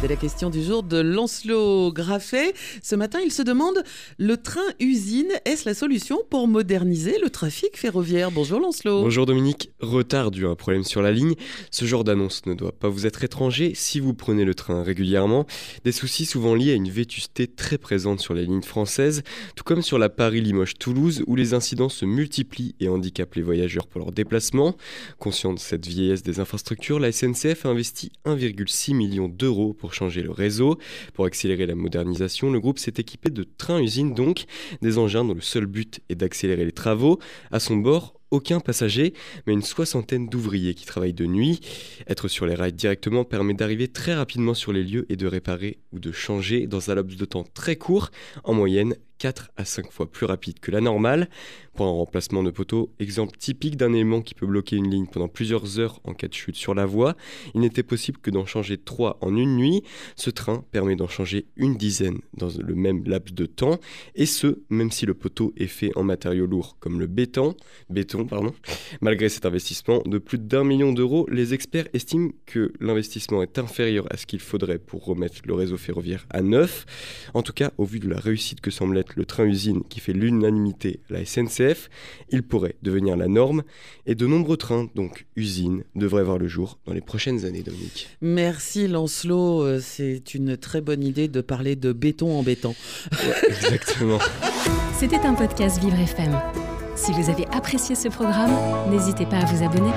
C'est la question du jour de Lancelot Graffet. Ce matin, il se demande le train-usine, est-ce la solution pour moderniser le trafic ferroviaire? Bonjour Lancelot. Bonjour Dominique. Retard dû à un problème sur la ligne. Ce genre d'annonce ne doit pas vous être étranger si vous prenez le train régulièrement. Des soucis souvent liés à une vétusté très présente sur les lignes françaises, tout comme sur la Paris-Limoges-Toulouse où les incidents se multiplient et handicapent les voyageurs pour leur déplacement. Conscient de cette vieillesse des infrastructures, la SNCF a investi 1,6 million d'euros pour changer le réseau. Pour accélérer la modernisation, le groupe s'est équipé de trains-usines, donc des engins dont le seul but est d'accélérer les travaux. À son bord, aucun passager, mais une soixantaine d'ouvriers qui travaillent de nuit. Être sur les rails directement permet d'arriver très rapidement sur les lieux et de réparer ou de changer dans un laps de temps très court, en moyenne 4 à 5 fois plus rapide que la normale. Pour un remplacement de poteau, exemple typique d'un élément qui peut bloquer une ligne pendant plusieurs heures en cas de chute sur la voie, il n'était possible que d'en changer 3 en une nuit. Ce train permet d'en changer une dizaine dans le même laps de temps, et ce, même si le poteau est fait en matériaux lourds comme le béton. béton pardon. Malgré cet investissement de plus d'un million d'euros, les experts estiment que l'investissement est inférieur à ce qu'il faudrait pour remettre le réseau ferroviaire à neuf. En tout cas, au vu de la réussite que semble être le train-usine qui fait l'unanimité, la SNCF, il pourrait devenir la norme et de nombreux trains, donc usines, devraient voir le jour dans les prochaines années, Dominique. Merci Lancelot, euh, c'est une très bonne idée de parler de béton en béton. exactement. C'était un podcast Vivre FM. Si vous avez apprécié ce programme, n'hésitez pas à vous abonner.